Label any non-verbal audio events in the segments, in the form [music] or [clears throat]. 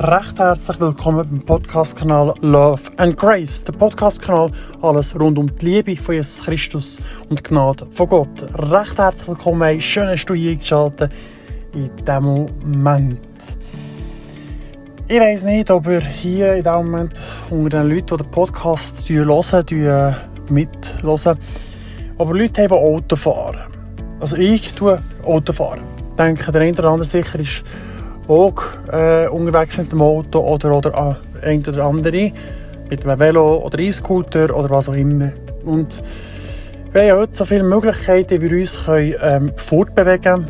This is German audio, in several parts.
recht herzlich willkommen beim Podcast-Kanal Love and Grace. Der Podcast-Kanal alles rund um die Liebe von Jesus Christus und Gnade von Gott. Recht herzlich willkommen, hey. schön hast du hier eingeschaltet in diesem Moment. Ich weiß nicht, ob ihr hier in diesem Moment unter den Leuten, die den Podcast hören, mithören, aber Leute haben, die Auto fahren. Also ich tue Auto fahren. Ich denke, der eine oder andere sicher ist auch äh, unterwegs mit dem Auto oder, oder äh, ein oder andere mit einem Velo oder E-Scooter oder was auch immer. Und wir haben heute so viele Möglichkeiten, wie wir uns können, ähm, fortbewegen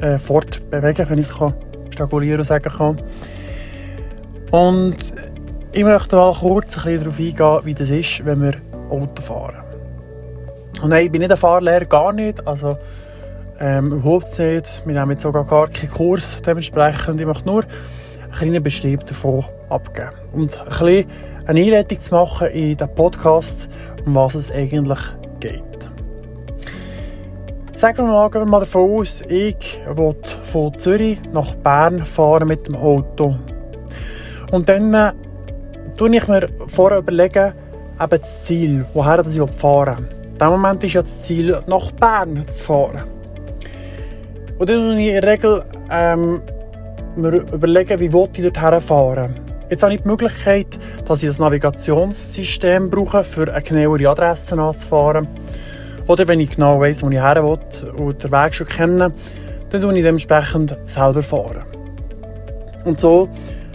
äh, fortbewegen, wenn ich es kann, stakulieren sagen kann. Und ich möchte mal kurz ein bisschen darauf eingehen, wie das ist, wenn wir Auto fahren. Und nein, ich bin nicht ein Fahrlehrer, gar nicht. Also, ähm, überhaupt nicht. Wir haben jetzt sogar gar keinen Kurs dementsprechend. Ich möchte nur einen kleinen Beschrieb davon abgeben. Und ein bisschen eine Einleitung zu machen in den Podcast, um was es eigentlich geht. Sagen wir mal, davon aus, ich will von Zürich nach Bern fahren mit dem Auto. Und dann äh, tue ich mir vorher überlegen, eben das Ziel, woher ich fahren will. In diesem Moment ist ja das Ziel, nach Bern zu fahren. Und dann muss ich in der Regel ähm, mir überlegen, wie ich dort fahren Jetzt habe ich die Möglichkeit, dass ich ein Navigationssystem brauche, für eine genauere Adresse anzufahren. Oder wenn ich genau weiss, wo ich her will und den Weg schon kenne, dann tue ich dementsprechend selber fahren. Und so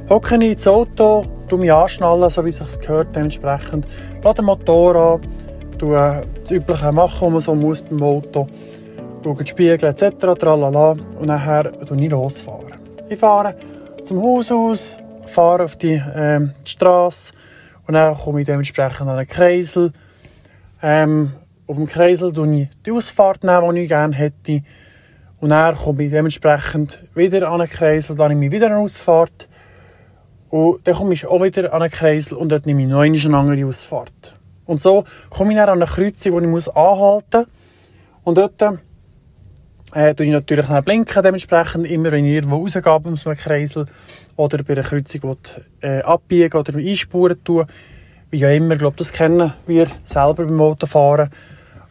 hocke ich ins Auto, tue mich anschnallen, so wie es sich gehört, dementsprechend, lade den Motor an, tue das Übliche machen, was man so muss beim Auto schaue die Spiegel etc. Tralala, und nachher fahre ich losfahren. Ich fahre zum Haus aus, fahre auf die, ähm, die Straße und dann komme ich dementsprechend an den Kreisel. Ähm, auf dem Kreisel nehme ich die Ausfahrt, die ich gerne hätte. Und dann komme ich dementsprechend wieder an den Kreisel, dann nehme ich wieder eine Ausfahrt. Und dann komme ich auch wieder an den Kreisel und dort nehme ich noch eine andere Ausfahrt. Und so komme ich dann an eine Kreuzung, wo ich anhalten muss. Und dort äh, ich natürlich dann blinken, dementsprechend immer, wenn ich irgendwo rausgehe aus einem Kreisel oder bei einer Kreuzung äh, abbiegen oder einspuren tue. Wie auch immer, glaube, das kennen wir selber beim Autofahren.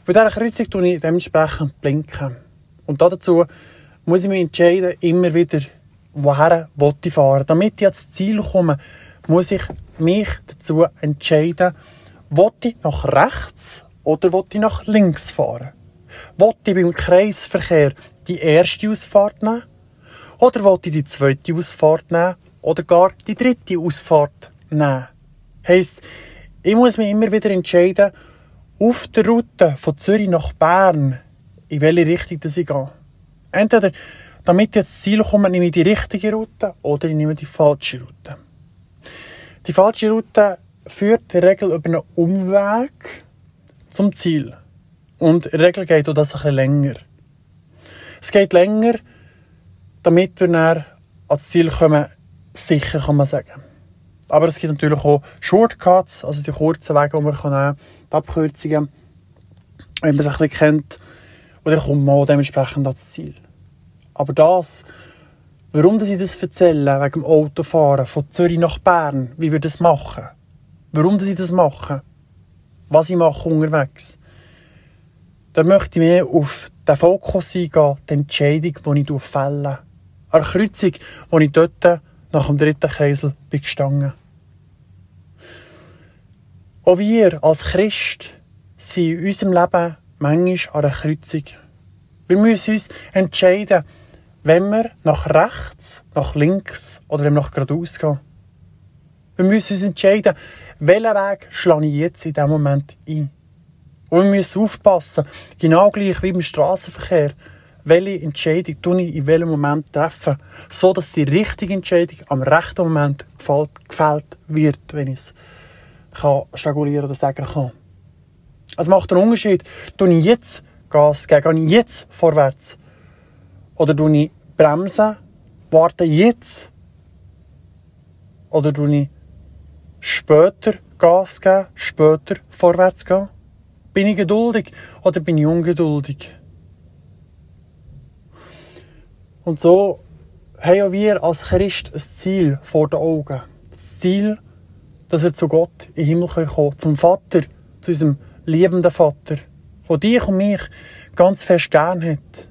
Bei dieser Kreuzung tue ich dementsprechend blinken. Und dazu muss ich mich entscheiden, immer wieder, woher ich fahren Damit ich ans Ziel komme, muss ich mich dazu entscheiden, will ich nach rechts oder will ich nach links fahren. Wollte ich beim Kreisverkehr die erste Ausfahrt nehmen? Oder wollte ich die zweite Ausfahrt nehmen? Oder gar die dritte Ausfahrt nehmen? Heisst, ich muss mich immer wieder entscheiden, auf der Route von Zürich nach Bern, in welche Richtung ich gehe. Entweder, damit ich ins Ziel komme, nehme ich die richtige Route oder ich nehme die falsche Route. Die falsche Route führt in der Regel über einen Umweg zum Ziel. Und in der Regel geht das ein bisschen länger. Es geht länger, damit wir dann ans Ziel kommen, sicher kann man sagen. Aber es gibt natürlich auch Shortcuts, also die kurzen Wege, die man nehmen kann, die Abkürzungen, wenn man es ein bisschen kennt. Und dann kommt man auch dementsprechend ans Ziel. Aber das, warum ich das erzähle, wegen dem Autofahren von Zürich nach Bern, wie wir das machen, warum ich das mache, was ich mache unterwegs, da möchte ich mehr auf den Fokus eingehen, die Entscheidung, die ich fälle. Eine Kreuzung, wo ich dort nach dem dritten Kreisel bin gestanden. Auch wir als Christ sind in unserem Leben manchmal an einer Kreuzung. Wir müssen uns entscheiden, wenn wir nach rechts, nach links oder wenn wir nach geradeaus gehen. Wir müssen uns entscheiden, welchen Weg schlage ich jetzt in diesem Moment ein. Und wir müssen aufpassen, genau gleich wie im Straßenverkehr, welche Entscheidung tue ich in welchem Moment treffen, so dass die richtige Entscheidung am rechten Moment gefällt, gefällt wird, wenn ich es kann oder sagen kann. Es macht einen Unterschied, tue ich jetzt Gas geben, gehe ich jetzt vorwärts oder tue ich bremsen, warte jetzt oder tue ich später Gas geben, später vorwärts gehen. Bin ich geduldig oder bin ich ungeduldig? Und so haben wir als Christ ein Ziel vor den Augen. Das Ziel, dass wir zu Gott in den Himmel kommen können, zum Vater, zu unserem liebenden Vater, der dich und mich ganz fest gern hat.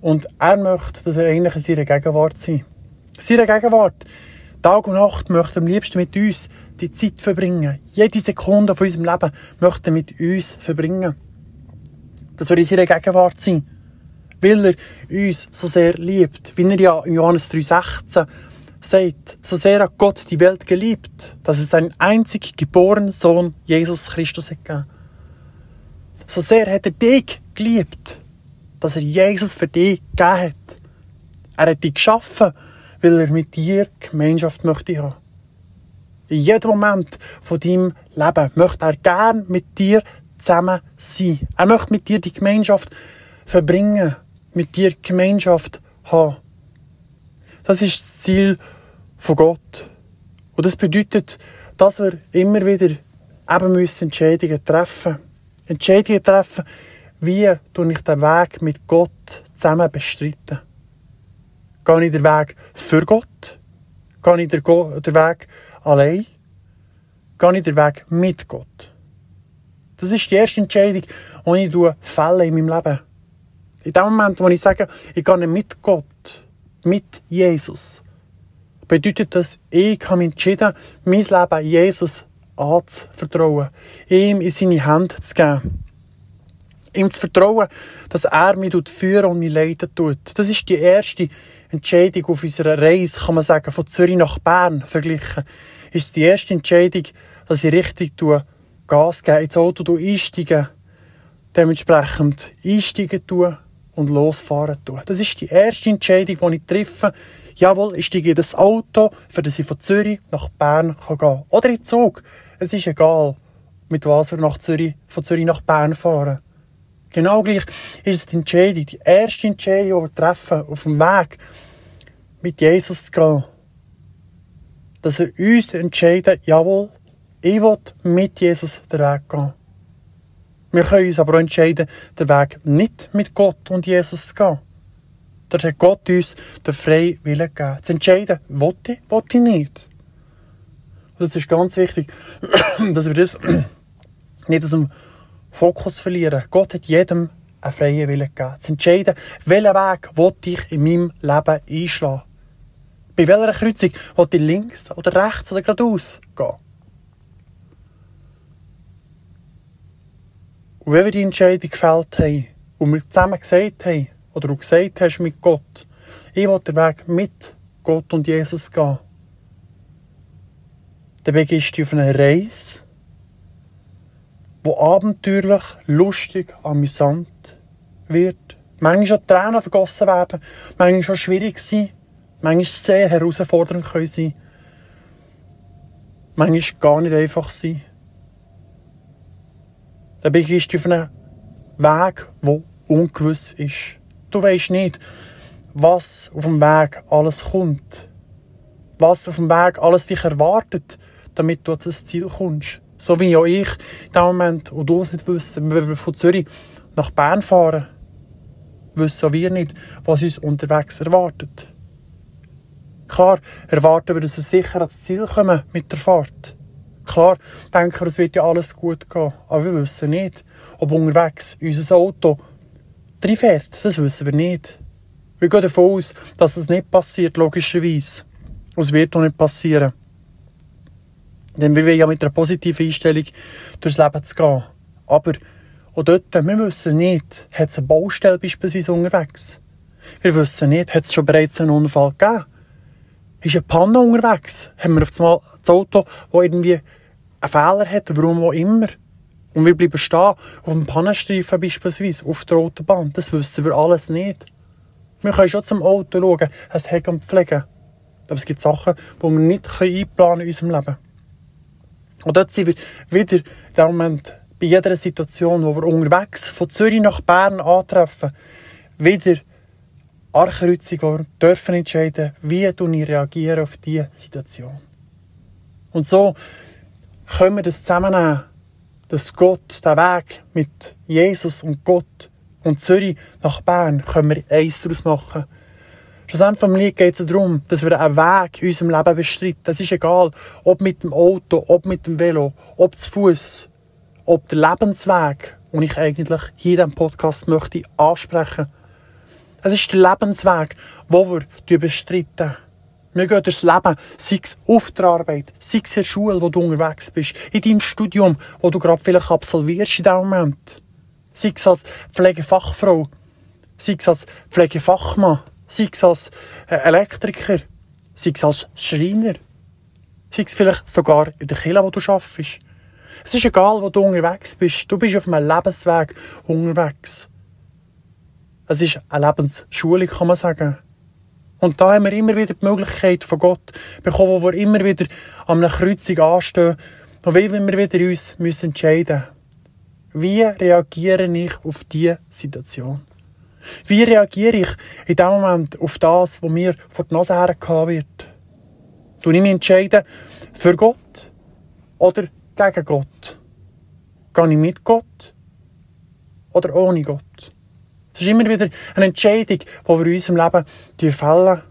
Und er möchte, dass wir eigentlich in seiner Gegenwart sind. In seiner Gegenwart. Tag und Nacht möchte er am liebsten mit uns die Zeit verbringen. Jede Sekunde von unserem Leben möchte er mit uns verbringen. Dass wir in seiner Gegenwart sind. Weil er uns so sehr liebt. Wie er ja in Johannes 3,16 sagt, so sehr hat Gott die Welt geliebt, dass es seinen einzig geborenen Sohn Jesus Christus hat gegeben. So sehr hat er dich geliebt, dass er Jesus für dich gegeben hat. Er hat dich geschaffen, weil er mit dir Gemeinschaft möchte haben. In jedem Moment von deinem Leben möchte er gern mit dir zusammen sein. Er möchte mit dir die Gemeinschaft verbringen, mit dir Gemeinschaft haben. Das ist das Ziel von Gott. Und das bedeutet, dass wir immer wieder eben müssen Entscheidungen treffen. Entscheidungen treffen, wie ich den Weg mit Gott zusammen bestreiten. Gehe ich den Weg für Gott? Gehe ich den Weg allein? Gehe ich den Weg mit Gott? Das ist die erste Entscheidung, die ich fälle in meinem Leben. In dem Moment, wo ich sage, ich gehe mit Gott, mit Jesus, bedeutet das, ich habe mich entschieden, mein Leben Jesus anzuvertrauen, ihm in seine Hände zu geben. Ihm zu vertrauen, dass er mich führen und mich leiten tut. Das ist die erste Entscheidung auf unserer Reise, kann man sagen, von Zürich nach Bern verglichen. Ist die erste Entscheidung, dass ich richtig tue, Gas gebe, ins Auto einsteigen, dementsprechend einsteigen tue und losfahren tue. Das ist die erste Entscheidung, die ich treffe. Jawohl, ich steige in das Auto, für das ich von Zürich nach Bern gehen kann. Oder in Zug. Es ist egal, mit was wir nach Zürich, von Zürich nach Bern fahren. Genau gleich ist es die Entscheidung, die erste Entscheidung, die wir treffen, auf dem Weg mit Jesus zu gehen. Dass er uns entscheidet, jawohl, ich will mit Jesus den Weg gehen. Wir können uns aber auch entscheiden, den Weg nicht mit Gott und Jesus zu gehen. Dort hat Gott uns den freien Willen gegeben. Zu entscheiden, will ich, will ich nicht. Und das ist ganz wichtig, [clears throat] dass wir das [clears throat] nicht aus dem Fokus verlieren. Gott hat jedem einen freien Willen gegeben. Zu entscheiden, welchen Weg ich in meinem Leben einschlagen. Bei welcher Kreuzung will ich links oder rechts oder geradeaus gehen. Und wenn wir die Entscheidung gefällt haben und wir zusammen gesagt haben, oder du gesagt hast mit Gott, ich will den Weg mit Gott und Jesus gehen, dann begibst du auf eine Reise, wo abenteuerlich, lustig, amüsant wird. Manchmal auch Tränen vergossen werden, manchmal auch schwierig sein, manchmal sehr herausfordernd können sein, manchmal gar nicht einfach sein. Dann begibst du auf einen Weg, der ungewiss ist. Du weißt nicht, was auf dem Weg alles kommt. Was auf dem Weg alles dich erwartet damit du an das Ziel kommst. So wie auch ich in dem Moment, und du es nicht wissen, wenn wir von Zürich nach Bern fahren, wissen wir nicht, was uns unterwegs erwartet. Klar erwarten wir, dass wir sicher ans Ziel kommen mit der Fahrt. Klar denken wir, es wird ja alles gut gehen. Aber wir wissen nicht, ob unterwegs unser Auto fährt. Das wissen wir nicht. Wir gehen davon aus, dass es nicht passiert, logischerweise. Und es wird auch nicht passieren. Denn wir wollen ja mit einer positiven Einstellung durchs Leben zu gehen. Aber auch dort, wir wissen nicht, hat es eine Baustelle beispielsweise unterwegs? Wir wissen nicht, hat es schon bereits einen Unfall gegeben? Ist eine Panne unterwegs? Haben wir auf einmal das Auto, das irgendwie einen Fehler hat, warum auch immer? Und wir bleiben stehen, auf dem Pannenstreifen beispielsweise, auf der Autobahn. Das wissen wir alles nicht. Wir können schon zum Auto schauen, es Heck und pflegen. Aber es gibt Sachen, die wir nicht einplanen in unserem Leben. Und dort sind wir wieder in dem Moment bei jeder Situation, wo wir unterwegs von Zürich nach Bern antreffen, wieder Archkreuzung, wo wir dürfen entscheiden, wie ich reagiere auf diese Situation. Und so können wir das zusammennehmen, dass Gott den Weg mit Jesus und Gott und Zürich nach Bern können wir eins daraus machen. Schlussendlich geht es darum, dass wir einen Weg in unserem Leben bestreiten. Das ist egal, ob mit dem Auto, ob mit dem Velo, ob zu Fuß, ob der Lebensweg, den ich eigentlich hier diesem Podcast möchte ansprechen. Es ist der Lebensweg, den wir bestreiten. Wir gehen durchs Leben, sei es auf der Arbeit, sei es in der Schule, wo du unterwegs bist, in deinem Studium, wo du gerade vielleicht absolvierst in diesem Moment. Sei es als Pflegefachfrau, sei es als Pflegefachmann, sei es als äh, Elektriker, sei es als Schreiner, sei es vielleicht sogar in der Kirche, wo du arbeitest. Es ist egal, wo du unterwegs bist. Du bist auf einem Lebensweg unterwegs. Es ist eine Lebensschule, kann man sagen. Und da haben wir immer wieder die Möglichkeit von Gott bekommen, wo wir immer wieder an einer Kreuzung anstehen und wie wir wieder uns müssen entscheiden Wie reagiere ich auf diese Situation? Wie reagiere ich in dem Moment auf das, was mir vor die Nase hergehauen wird? Du ich mich entscheiden für Gott oder gegen Gott? Gehe ich mit Gott oder ohne Gott? Es ist immer wieder eine Entscheidung, die wir in unserem Leben fällen.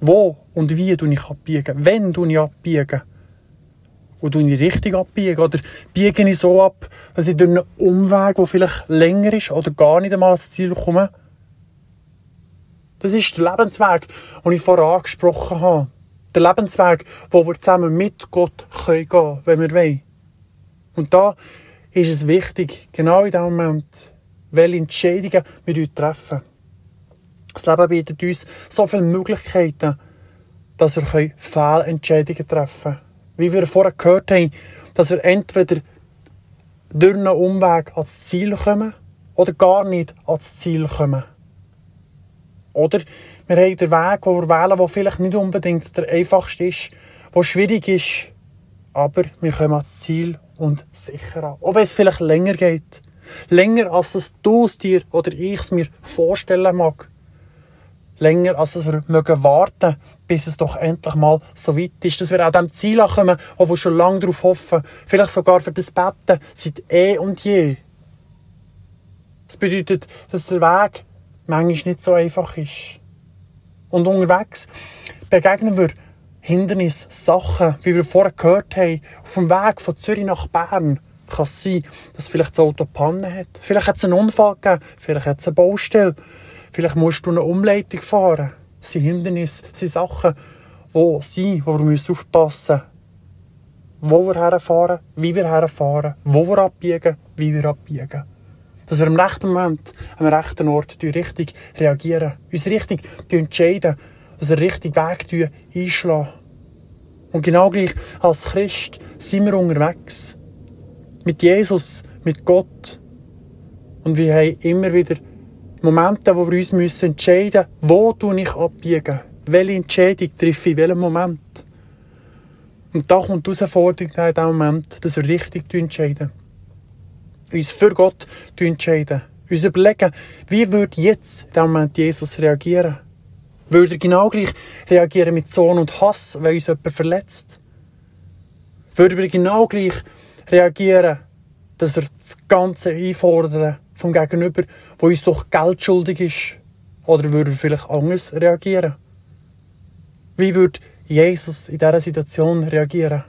Wo und wie ich abbiegen? Wenn ich abbiegen? Und ich richtig abbiegen? Oder biege ich so ab, dass ich durch einen Umweg, der vielleicht länger ist oder gar nicht einmal ans Ziel komme? Das ist der Lebensweg, den ich vorher angesprochen habe. Der Lebensweg, wo wir zusammen mit Gott gehen können, wenn wir wollen. Und da ist es wichtig, genau in dem Moment, welche Entscheidungen wir uns treffen. Das Leben bietet uns so viele Möglichkeiten, dass wir Fehlentscheidungen treffen können. Wie wir vorher gehört haben, dass wir entweder durch einen Umweg ans Ziel kommen oder gar nicht ans Ziel kommen. Oder wir haben den Weg, den wir wählen, der vielleicht nicht unbedingt der einfachste ist, der schwierig ist, aber wir kommen ans Ziel und sicher an. Wenn es vielleicht länger geht. Länger, als es du es dir oder ich es mir vorstellen mag. Länger, als wir mögen warten, bis es doch endlich mal so weit ist, dass wir an dem Ziel kommen, wo wir schon lange darauf hoffen, vielleicht sogar für das Betten seit eh und je. Das bedeutet, dass der Weg manchmal nicht so einfach ist. Und unterwegs begegnen wir Hindernisse, Sachen, wie wir vorher gehört haben, auf dem Weg von Zürich nach Bern kann es sein, dass vielleicht das Auto Panne hat. Vielleicht hat es einen Unfall gegeben, vielleicht hat es eine Baustelle, vielleicht musst du eine Umleitung fahren. Das sind Hindernisse, das sind Sachen, die sind, wo wir aufpassen müssen. Wo wir herfahren, wie wir herfahren, wo wir abbiegen, wie wir abbiegen. Dass wir im rechten Moment, am rechten Ort richtig reagieren, uns richtig entscheiden, den richtigen Weg einschlagen. Und genau gleich als Christ sind wir unterwegs mit Jesus, mit Gott. Und wir haben immer wieder Momente, wo wir uns entscheiden müssen, wo ich abbiegen, welche Entscheidung treffe ich in welchem Moment. Und da kommt die Herausforderung in diesem Moment, dass wir richtig entscheiden. Uns für Gott entscheiden. Uns überlegen, wie würde jetzt in diesem Moment Jesus reagieren? Würde er genau gleich reagieren mit Sohn und Hass, wenn uns jemand verletzt? Würde er genau gleich reagieren, dass er das Ganze einfordern vom Gegenüber, wo uns doch Geld schuldig ist? Oder würde er vielleicht anders reagieren? Wie würde Jesus in dieser Situation reagieren?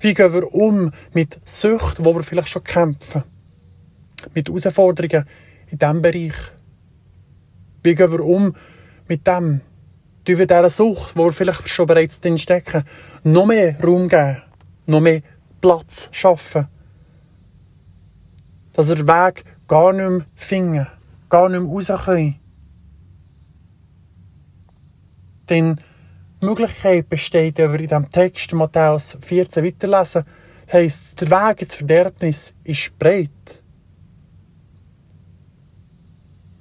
Wie gehen wir um mit Sucht, wo wir vielleicht schon kämpfen? Mit Herausforderungen in diesem Bereich? Wie gehen wir um mit dem? Tun wir dieser Sucht, wo wir vielleicht schon bereits drin stecken, noch mehr Raum geben, noch mehr Platz schaffen. Dass wir den Weg gar nicht mehr finden, gar nicht mehr raus können. Denn die Möglichkeit besteht, wenn wir in diesem Text Matthäus 14 weiterlesen, heisst, der Weg ins Verderbnis ist breit.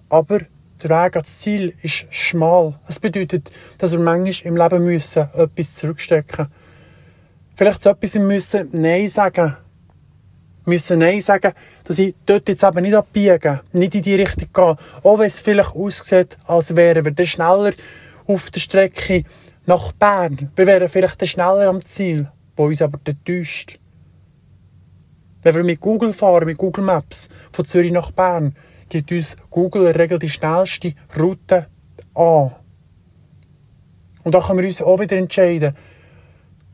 Aber der Weg ans Ziel ist schmal. Das bedeutet, dass wir manchmal im Leben müssen etwas zurückstecken müssen vielleicht zu etwas müssen Nein sagen müssen Nein sagen, dass ich dort jetzt eben nicht abbiegen, nicht in die Richtung gehe. Auch wenn es vielleicht aussieht, als wären wir dann schneller auf der Strecke nach Bern. Wir wären vielleicht schneller am Ziel, wo uns aber täuscht. Wenn wir mit Google fahren, mit Google Maps, von Zürich nach Bern, gibt uns Google in der Regel die schnellste Route an. Und da können wir uns auch wieder entscheiden,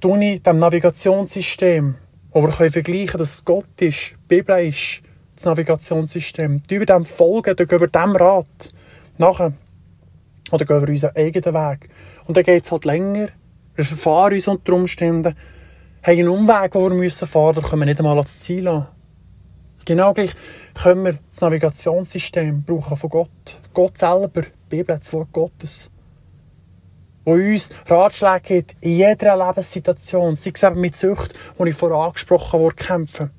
tue ich dem Navigationssystem, wo wir können vergleichen dass Gott ist, die Bibel ist, das Navigationssystem, tun wir dem folgen, gehen wir dem Rat nachher. Oder gehen wir unseren eigenen Weg. Und dann geht es halt länger, wir verfahren uns unter Umständen, haben einen Umweg, den wir fahren müssen, können wir nicht einmal ans Ziel an. Genau gleich können wir das Navigationssystem brauchen von Gott. Gott selber, die Bibel, das Wort Gottes. Wo uns Ratschläge gibt in jeder Lebenssituation. Sei es eben mit Sucht, die ich vorher angesprochen habe, kämpfen.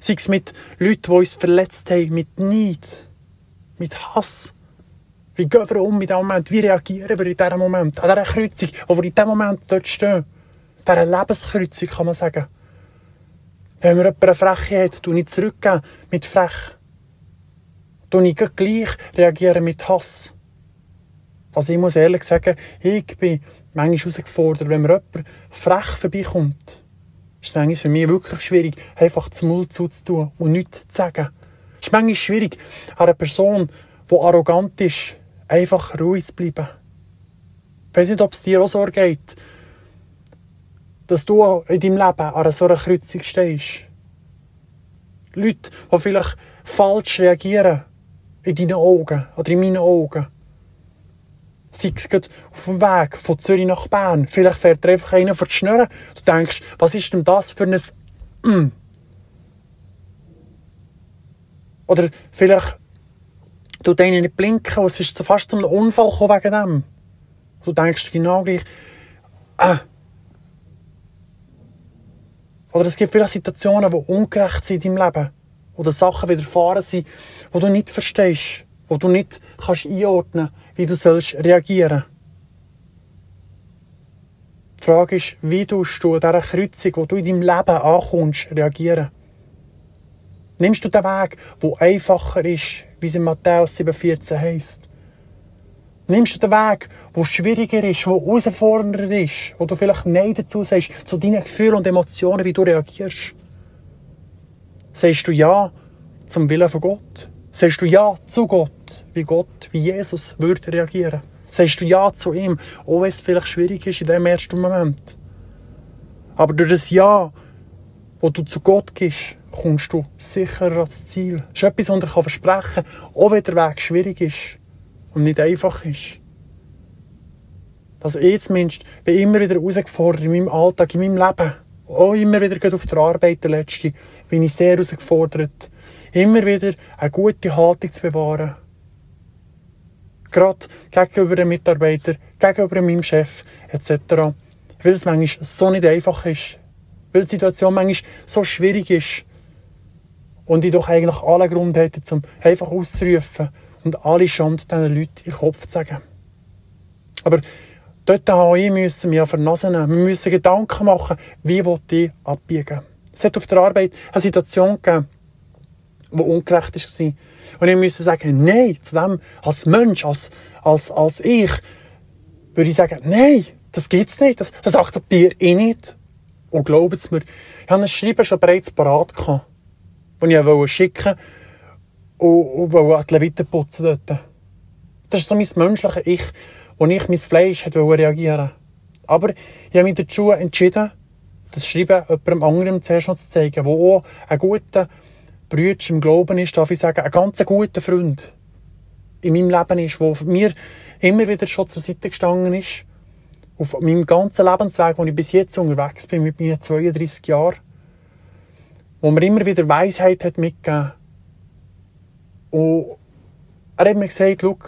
Sei es mit Leuten, die uns verletzt haben, mit Neid, mit Hass. Wie gehen wir um in diesem Moment? Wie reagieren wir in diesem Moment? An dieser Kreuzung, wo wir in diesem Moment dort stehen. Dieser Lebenskreuzung, kann man sagen. Wenn mir jemand eine Freche hat, tue ich zurückgeben mit Frech. Tue ich gleich reagieren mit Hass. Also ich muss ehrlich sagen, ich bin manchmal herausgefordert, wenn mir jemand frech vorbeikommt, ist es manchmal für mich wirklich schwierig, einfach zum Mund zuzutun und nichts zu sagen. Es ist manchmal schwierig, einer Person, die arrogant ist, einfach ruhig zu bleiben. Ich weiß nicht, ob es dir auch so geht dass du in deinem Leben an so einer Kreuzung stehst. Leute, die vielleicht falsch reagieren in deinen Augen oder in meinen Augen. Sei es auf dem Weg von Zürich nach Bern. Vielleicht fährt dir einfach einer vor die Schnurren. Du denkst, was ist denn das für ein. Oder vielleicht du denen nicht blinken, es ist fast zu einem Unfall wegen dem. Du denkst genau gleich, ah, oder es gibt vielleicht Situationen, die ungerecht sind in deinem Leben. Oder Sachen widerfahren sind, die du nicht verstehst. Die du nicht kannst einordnen kannst, wie du sollst reagieren Die Frage ist, wie du an dieser Kreuzung, wo du in deinem Leben ankommst, reagieren. Nimmst du den Weg, der einfacher ist, wie es in Matthäus 7,14 heisst? Nimmst du den Weg, der schwieriger ist, der herausfordernder ist, wo du vielleicht Nein dazu sagst, zu deinen Gefühlen und Emotionen, wie du reagierst? Sagst du Ja zum Willen von Gott? Sagst du Ja zu Gott, wie Gott, wie Jesus würde reagieren? Sagst du Ja zu ihm, auch wenn es vielleicht schwierig ist in dem ersten Moment? Aber durch das Ja, wo du zu Gott gibst, kommst du sicher ans Ziel. Das ist etwas, was ich versprechen kann, auch wenn der Weg schwierig ist und nicht einfach ist. Also ich zumindest bin immer wieder herausgefordert in meinem Alltag, in meinem Leben. Auch immer wieder auf der Arbeit, der letzte, bin ich sehr herausgefordert, immer wieder eine gute Haltung zu bewahren. Gerade gegenüber den Mitarbeitern, gegenüber meinem Chef etc. Weil es manchmal so nicht einfach ist. Weil die Situation manchmal so schwierig ist. Und ich doch eigentlich alle Grund hätte, um einfach auszurufen, und alle Schande diesen Leuten in den Kopf zu sagen. Aber dort auch müssen wir vernasen nehmen. Wir müssen Gedanken machen, wie ich abbiegen Es hat auf der Arbeit eine Situation gegeben, die ungerecht war. Und ich musste sagen, nein, zu dem, als Mensch, als, als, als ich, würde ich sagen, nein, das gibt's nicht, das, das akzeptiere ich nicht. Und glaubt es mir, ich hatte ein Schreiben schon bereits parat, das ich schicken wollte, und, und an die Leviten putzen dort. Das ist so mein menschliches Ich, wo ich mein Fleisch reagieren Aber ich habe mich dazu entschieden, das Schreiben jemandem anderem zuerst noch zu zeigen, der auch ein guter Bruder im Glauben ist, darf ich sagen, ein ganz guter Freund in meinem Leben ist, der mir immer wieder schon zur Seite gestanden ist, auf meinem ganzen Lebensweg, wo ich bis jetzt unterwegs bin, mit meinen 32 Jahren, wo mir immer wieder Weisheit hat mitgegeben und er hat mir gesagt, schau,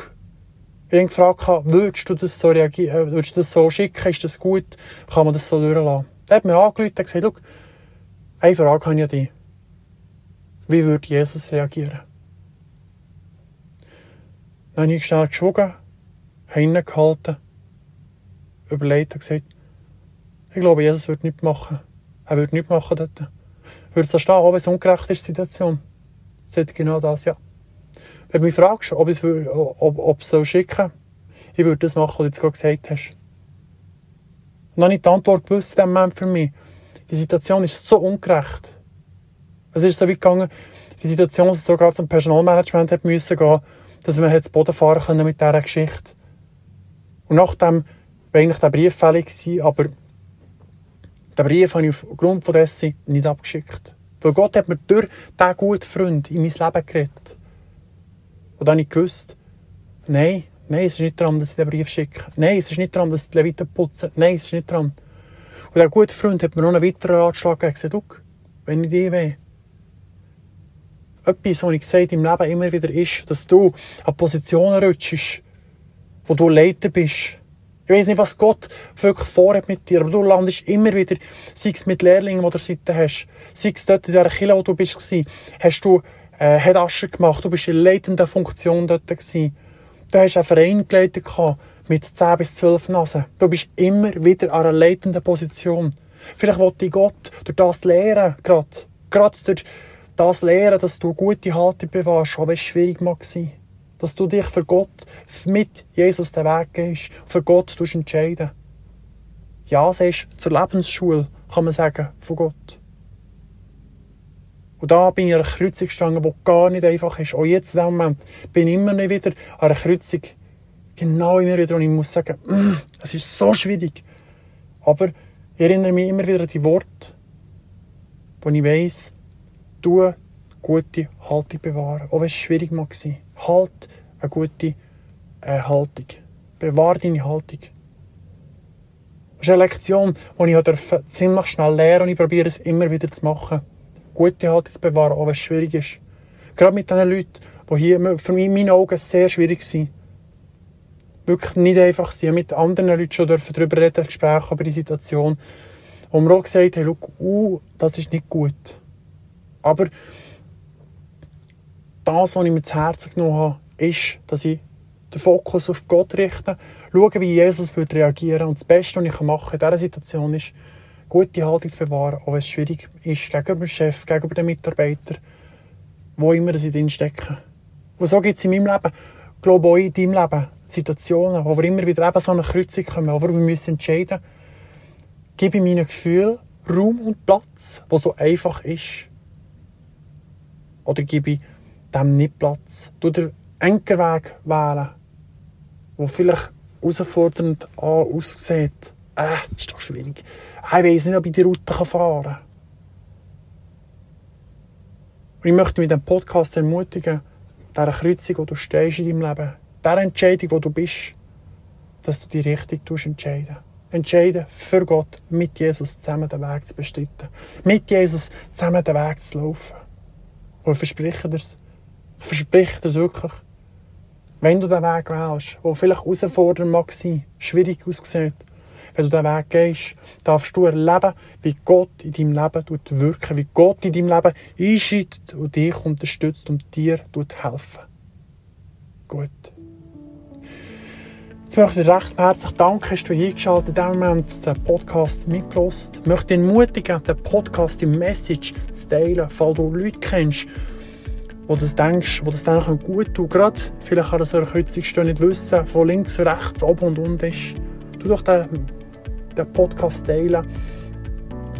ich habe gefragt, würdest du das so reagieren, äh, würdest du das so schicken, ist das gut, kann man das so durchlassen? Er hat mir angerufen und gesagt, eine Frage habe ich an dich. Wie würde Jesus reagieren? Dann habe ich schnell geschwogen, habe innegehalten, überlegt und gesagt, ich glaube, Jesus würde nichts machen. Er würde nichts machen dort. Würde es da stehen, wenn es ungerecht ist, die Situation? Sagt genau das, ja. Wenn du mich fragst, ob ich es ob, ob soll schicken ich würde das machen, was du jetzt gerade gesagt hast. Und dann habe ich die Antwort gewusst in Moment für mich. Die Situation ist so ungerecht. Es ist so weit gegangen, die Situation, dass sogar zum Personalmanagement hat müssen gehen, dass wir jetzt Boden fahren können mit dieser Geschichte. Und nachdem, war eigentlich der Brief fällig aber den Brief habe ich aufgrund dessen nicht abgeschickt. Weil Gott hat mir durch diesen guten Freund in mein Leben geredet. Und dann habe ich gewusst, nein, nein, es ist nicht daran, dass ich den Brief schicke. Nein, es ist nicht daran, dass ich die Leviten putze. Nein, es ist nicht daran. Und der gute Freund hat mir noch einen weiteren Ratschlag gegeben. wenn ich dich will, etwas, was ich gesagt im Leben immer wieder ist, dass du an Positionen rutschst, wo du Leiter bist. Ich weiß nicht, was Gott wirklich vorhat mit dir, aber du landest immer wieder, sei es mit Lehrlingen, die du Seite hast, sei es dort in dieser Kille, wo du bist, hast du äh, Asche gemacht, du bist in leitender Funktion dort gewesen. Du hast einen Verein geleitet mit 10 bis 12 Nasen. Du bist immer wieder an einer leitenden Position. Vielleicht wollte Gott durch das lehren, gerade, gerade durch das lehren, dass du gute Haltung bewahrst, auch wenn es schwierig mag. Dass du dich für Gott mit Jesus den Weg gehst, für Gott entscheiden Ja, ist zur Lebensschule, kann man sagen, von Gott. Und da bin ich an einer Kreuzung gestanden, die gar nicht einfach ist. Auch jetzt in diesem Moment bin ich immer nicht wieder an einer Kreuzung. Genau immer wieder. Und ich muss sagen, mm, es ist so schwierig. Aber ich erinnere mich immer wieder an die Worte, wo ich weiss, du gute Haltung bewahren. Auch wenn es schwierig mag sein. Halt eine gute äh, Haltung. Bewahre deine Haltung. Das ist eine Lektion, die ich ziemlich schnell lernen und ich probiere es immer wieder zu machen. Gute Haltung zu bewahren, auch wenn es schwierig ist. Gerade mit den Leuten, die hier für mich in meinen Augen sehr schwierig sind. Wirklich nicht einfach sind. Mit anderen Leuten schon darüber reden, Gespräche über die Situation. Und mir auch gesagt haben, uh, das ist nicht gut. Aber das, was ich mir zu Herzen genommen habe, ist, dass ich den Fokus auf Gott richte, schaue, wie Jesus würde reagieren. Und das Beste, was ich machen in dieser Situation ist, gute Haltung zu bewahren, auch wenn es schwierig ist, gegenüber dem Chef, gegenüber den Mitarbeitern, wo immer sie drin stecken. Und so gibt es in meinem Leben, glaube auch in deinem Leben, Situationen, wo wir immer wieder eben so eine Kreuzung kommen, wo wir müssen entscheiden, gebe ich meinen Gefühlen Raum und Platz, wo so einfach ist, oder gebe ich dem nicht Platz? Du den Enkerweg wählen, der vielleicht herausfordernd aussieht. Äh, ist doch schwierig. Ich weiß nicht, ob ich die Route fahren kann. Ich möchte mit diesem Podcast ermutigen, dieser Kreuzung, wo du stehst in deinem Leben, dieser Entscheidung, wo du bist, dass du die Richtung entscheiden Entscheiden für Gott, mit Jesus zusammen den Weg zu bestreiten. Mit Jesus zusammen den Weg zu laufen. Und ich verspreche dir es. Ich verspreche dir es wirklich. Wenn du den Weg wählst, der vielleicht herausfordernd mag sein, schwierig aussieht, wenn du diesen Weg gehst, darfst du erleben, wie Gott in deinem Leben wirkt, wie Gott in deinem Leben einschreitet und dich unterstützt und dir helfen. Gut. Jetzt möchte ich dir recht herzlich danken, hast du eingeschaltet, in diesem Moment den Podcast mitgelost. Ich möchte dich ermutigen, den Podcast, die Message zu teilen, falls du Leute kennst, wo du denkst, wo das denen gut tun Gerade vielleicht an so einer Kreuzung nicht wissen, von links, rechts, oben und unten ist. Tu doch den, den Podcast teilen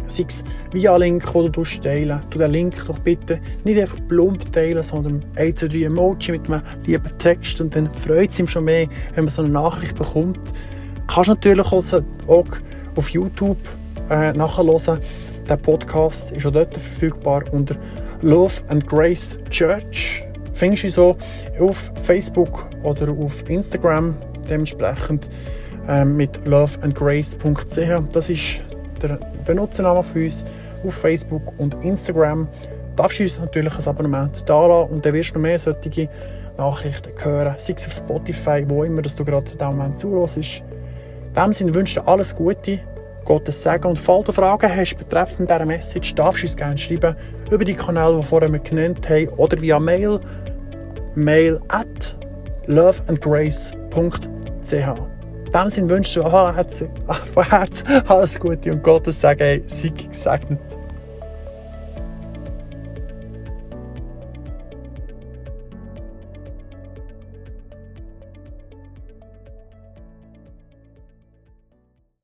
sei es via Link, den du teilen Du den Link doch bitte nicht einfach plump teilen, sondern ein, zwei, drei Emoji mit einem lieben Text und dann freut es ihm schon mehr, wenn man so eine Nachricht bekommt. Du kannst natürlich auch auf YouTube äh, nachhören. Der Podcast ist auch dort verfügbar unter Love and Grace Church. Findest du so auf Facebook oder auf Instagram dementsprechend äh, mit loveandgrace.ch. Das ist der Benutzername von uns auf Facebook und Instagram. Du darfst uns natürlich ein Abonnement da lassen und dann wirst du noch mehr solche Nachrichten hören, sei es auf Spotify, wo immer dass du gerade in diesem Moment zuhörst. In diesem Sinne wünsche ich dir alles Gute, Gottes Segen. Und falls du Fragen hast betreffend dieser Message, darfst du uns gerne schreiben über die Kanäle, die vorher wir genannt haben oder via Mail. Mail at loveandgrace.ch in diesem Sinne wünsche ich [laughs] dir von Herzen alles Gute und Gottes Segen sei gesegnet.